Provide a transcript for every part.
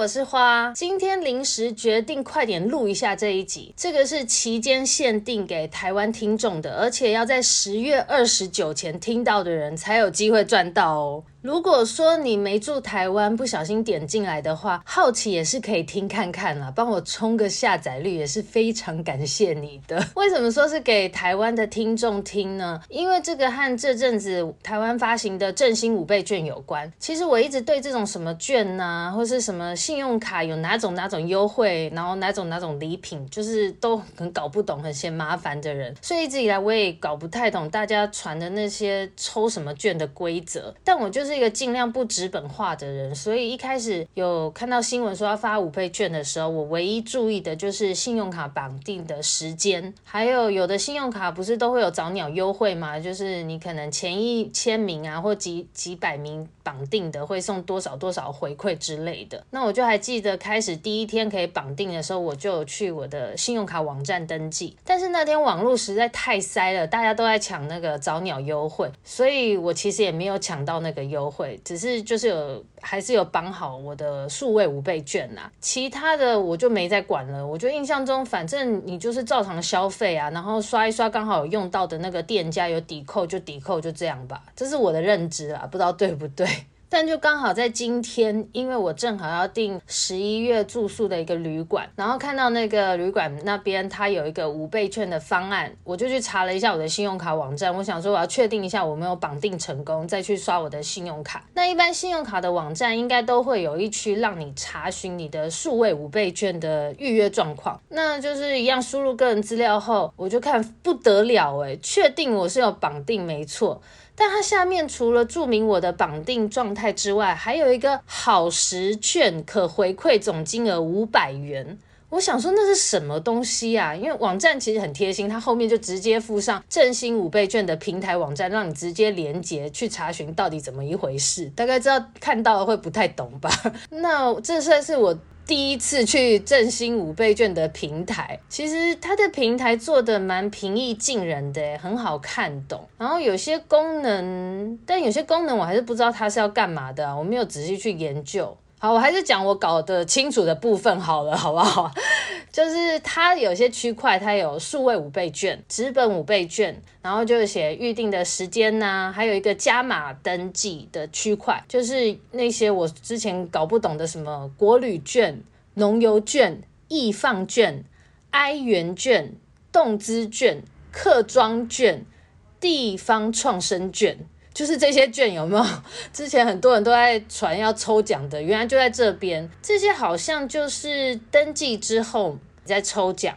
我是花。今天临时决定快点录一下这一集，这个是期间限定给台湾听众的，而且要在十月二十九前听到的人才有机会赚到哦。如果说你没住台湾，不小心点进来的话，好奇也是可以听看看啦，帮我冲个下载率也是非常感谢你的。为什么说是给台湾的听众听呢？因为这个和这阵子台湾发行的振兴五倍券有关。其实我一直对这种什么券呐，或是什么信用卡有哪种哪种优惠，然后哪种哪种礼品，就是都很搞不懂，很嫌麻烦的人，所以一直以来我也搞不太懂大家传的那些抽什么券的规则。但我就是。是一个尽量不纸本化的人，所以一开始有看到新闻说要发五倍券的时候，我唯一注意的就是信用卡绑定的时间，还有有的信用卡不是都会有早鸟优惠吗？就是你可能前一千名啊，或几几百名绑定的会送多少多少回馈之类的。那我就还记得开始第一天可以绑定的时候，我就去我的信用卡网站登记，但是那天网络实在太塞了，大家都在抢那个早鸟优惠，所以我其实也没有抢到那个优。优惠只是就是有还是有绑好我的数位五倍券呐，其他的我就没再管了。我就印象中，反正你就是照常消费啊，然后刷一刷刚好有用到的那个店家有抵扣就抵扣，就这样吧。这是我的认知啊，不知道对不对。但就刚好在今天，因为我正好要订十一月住宿的一个旅馆，然后看到那个旅馆那边它有一个五倍券的方案，我就去查了一下我的信用卡网站，我想说我要确定一下我没有绑定成功，再去刷我的信用卡。那一般信用卡的网站应该都会有一区让你查询你的数位五倍券的预约状况，那就是一样输入个人资料后，我就看不得了诶，确定我是有绑定没错。但它下面除了注明我的绑定状态之外，还有一个好时券可回馈总金额五百元。我想说那是什么东西啊？因为网站其实很贴心，它后面就直接附上振兴五倍券的平台网站，让你直接连接去查询到底怎么一回事。大概知道看到了会不太懂吧？那这算是我。第一次去振兴五倍券的平台，其实它的平台做的蛮平易近人的，很好看懂。然后有些功能，但有些功能我还是不知道它是要干嘛的，我没有仔细去研究。好，我还是讲我搞得清楚的部分好了，好不好？就是它有些区块，它有数位五倍券、纸本五倍券，然后就写预定的时间呐、啊，还有一个加码登记的区块，就是那些我之前搞不懂的什么国旅券、农游券、易放券、哀元券、动资券、客庄券、地方创生券。就是这些券有没有？之前很多人都在传要抽奖的，原来就在这边。这些好像就是登记之后再抽奖。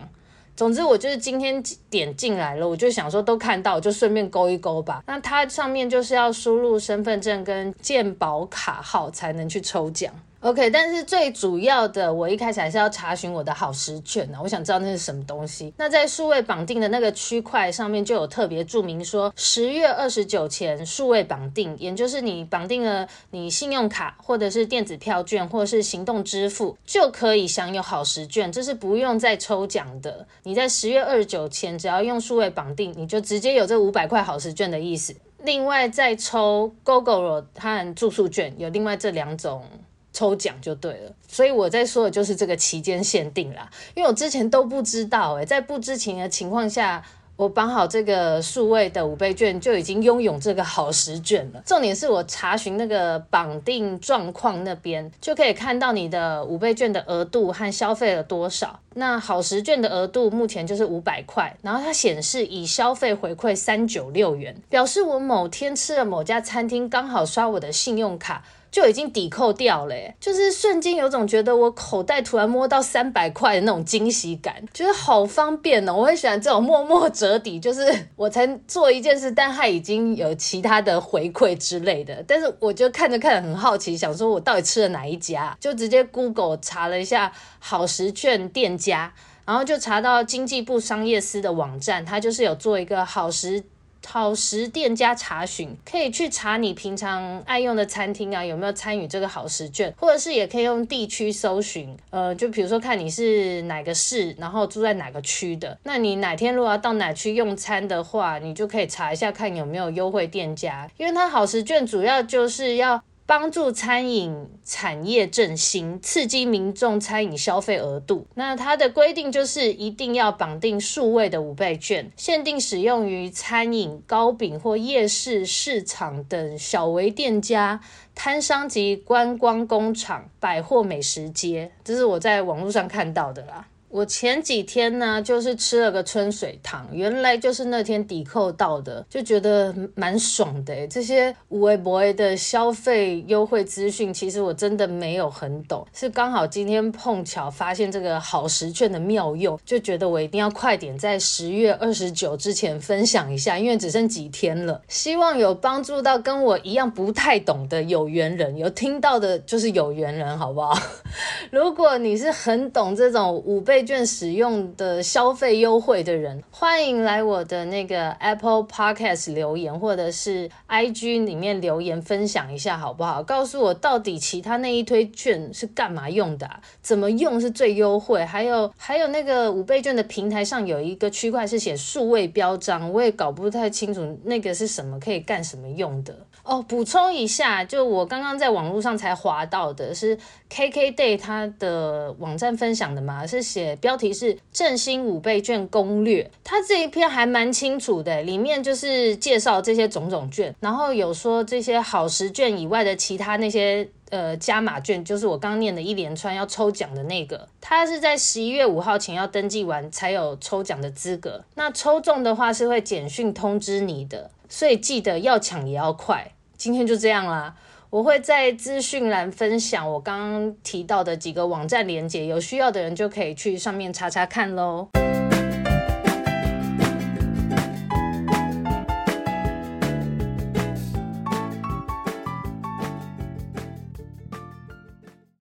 总之，我就是今天点进来了，我就想说都看到，我就顺便勾一勾吧。那它上面就是要输入身份证跟健保卡号才能去抽奖。OK，但是最主要的，我一开始还是要查询我的好时券呢。我想知道那是什么东西。那在数位绑定的那个区块上面就有特别注明说，十月二十九前数位绑定，也就是你绑定了你信用卡或者是电子票券或者是行动支付，就可以享有好时券，这是不用再抽奖的。你在十月二十九前只要用数位绑定，你就直接有这五百块好时券的意思。另外再抽 Gogoro 和住宿券，有另外这两种。抽奖就对了，所以我在说的就是这个期间限定啦，因为我之前都不知道诶，在不知情的情况下，我绑好这个数位的五倍券就已经拥有这个好时券了。重点是我查询那个绑定状况那边，就可以看到你的五倍券的额度和消费了多少。那好时券的额度目前就是五百块，然后它显示已消费回馈三九六元，表示我某天吃了某家餐厅，刚好刷我的信用卡。就已经抵扣掉了，就是瞬间有种觉得我口袋突然摸到三百块的那种惊喜感，觉得好方便哦。我很喜欢这种默默折抵，就是我才做一件事，但它已经有其他的回馈之类的。但是我就看着看着很好奇，想说我到底吃了哪一家，就直接 Google 查了一下好食券店家，然后就查到经济部商业司的网站，它就是有做一个好食。好食店家查询，可以去查你平常爱用的餐厅啊，有没有参与这个好食券，或者是也可以用地区搜寻，呃，就比如说看你是哪个市，然后住在哪个区的，那你哪天如果要到哪区用餐的话，你就可以查一下看有没有优惠店家，因为它好食券主要就是要帮助餐饮产业振兴，刺激民众餐饮消费额度。那它的规定就是一定要绑定数位的五倍券，限定使用于餐饮、糕饼或夜市、市场等小微店家、摊商及观光工厂、百货美食街。这是我在网络上看到的啦。我前几天呢，就是吃了个春水堂，原来就是那天抵扣到的，就觉得蛮爽的。这些有的没的的消费优惠资讯，其实我真的没有很懂，是刚好今天碰巧发现这个好食券的妙用，就觉得我一定要快点在十月二十九之前分享一下，因为只剩几天了，希望有帮助到跟我一样不太懂的有缘人，有听到的就是有缘人，好不好？如果你是很懂这种五倍。券使用的消费优惠的人，欢迎来我的那个 Apple Podcast 留言，或者是 IG 里面留言分享一下，好不好？告诉我到底其他那一堆券是干嘛用的啊？怎么用是最优惠？还有还有那个五倍券的平台上有一个区块是写数位标章，我也搞不太清楚那个是什么，可以干什么用的。哦，补充一下，就我刚刚在网络上才滑到的是 KKday 它的网站分享的嘛，是写标题是振兴五倍券攻略，它这一篇还蛮清楚的，里面就是介绍这些种种券，然后有说这些好食券以外的其他那些呃加码券，就是我刚念的一连串要抽奖的那个，它是在十一月五号前要登记完才有抽奖的资格，那抽中的话是会简讯通知你的。所以记得要抢也要快，今天就这样啦。我会在资讯栏分享我刚刚提到的几个网站连接，有需要的人就可以去上面查查看喽。